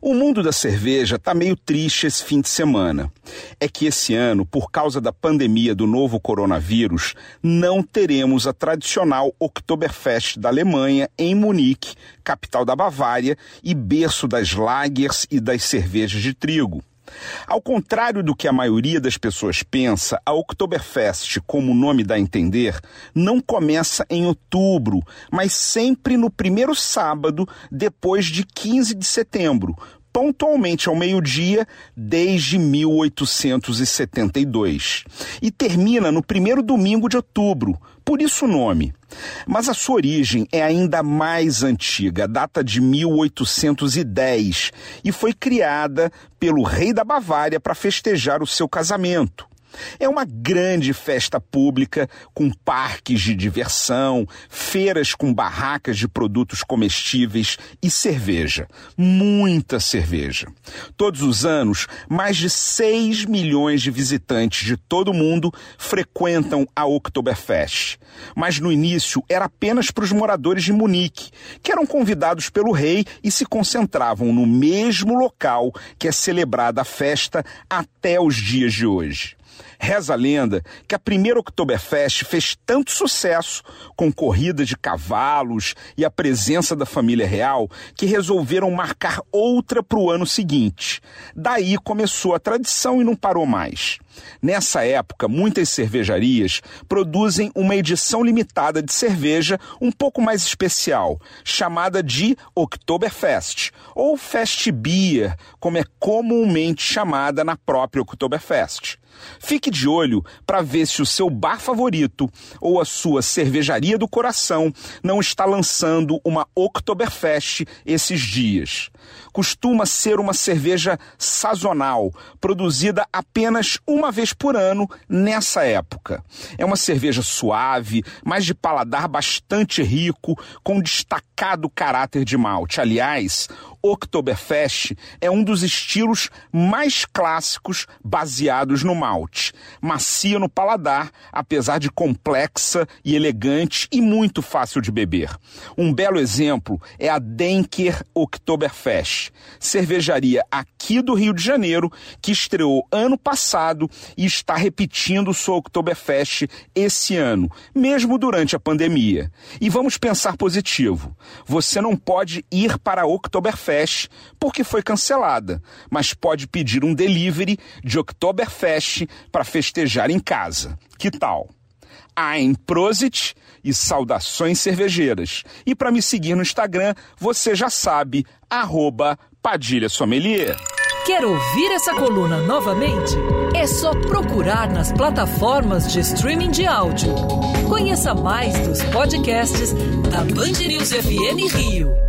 O mundo da cerveja está meio triste esse fim de semana. É que esse ano, por causa da pandemia do novo coronavírus, não teremos a tradicional Oktoberfest da Alemanha em Munique, capital da Bavária e berço das lagers e das cervejas de trigo. Ao contrário do que a maioria das pessoas pensa, a Oktoberfest, como o nome dá a entender, não começa em outubro, mas sempre no primeiro sábado depois de 15 de setembro, pontualmente ao meio-dia desde 1872. E termina no primeiro domingo de outubro, por isso o nome. Mas a sua origem é ainda mais antiga, data de 1810, e foi criada pelo rei da Bavária para festejar o seu casamento. É uma grande festa pública com parques de diversão, feiras com barracas de produtos comestíveis e cerveja. Muita cerveja. Todos os anos, mais de 6 milhões de visitantes de todo o mundo frequentam a Oktoberfest. Mas no início era apenas para os moradores de Munique, que eram convidados pelo rei e se concentravam no mesmo local que é celebrada a festa até os dias de hoje. Reza a lenda que a primeira Oktoberfest fez tanto sucesso com corrida de cavalos e a presença da família real que resolveram marcar outra para o ano seguinte. Daí começou a tradição e não parou mais. Nessa época, muitas cervejarias produzem uma edição limitada de cerveja um pouco mais especial, chamada de Oktoberfest, ou Fest Beer, como é comumente chamada na própria Oktoberfest. Fique de olho para ver se o seu bar favorito ou a sua cervejaria do coração não está lançando uma Oktoberfest esses dias. Costuma ser uma cerveja sazonal, produzida apenas uma vez por ano nessa época. É uma cerveja suave, mas de paladar bastante rico, com destacado caráter de malte. Aliás, Oktoberfest é um dos estilos mais clássicos baseados no malte. Macia no paladar, apesar de complexa e elegante e muito fácil de beber. Um belo exemplo é a Denker Oktoberfest, cervejaria aqui do Rio de Janeiro que estreou ano passado e está repetindo sua Oktoberfest esse ano, mesmo durante a pandemia. E vamos pensar positivo. Você não pode ir para a Oktoberfest Oktoberfest porque foi cancelada, mas pode pedir um delivery de Oktoberfest para festejar em casa. Que tal? Ein Prosit e saudações cervejeiras. E para me seguir no Instagram, você já sabe, arroba Padilha Sommelier. Quer ouvir essa coluna novamente? É só procurar nas plataformas de streaming de áudio. Conheça mais dos podcasts da Band News FM Rio.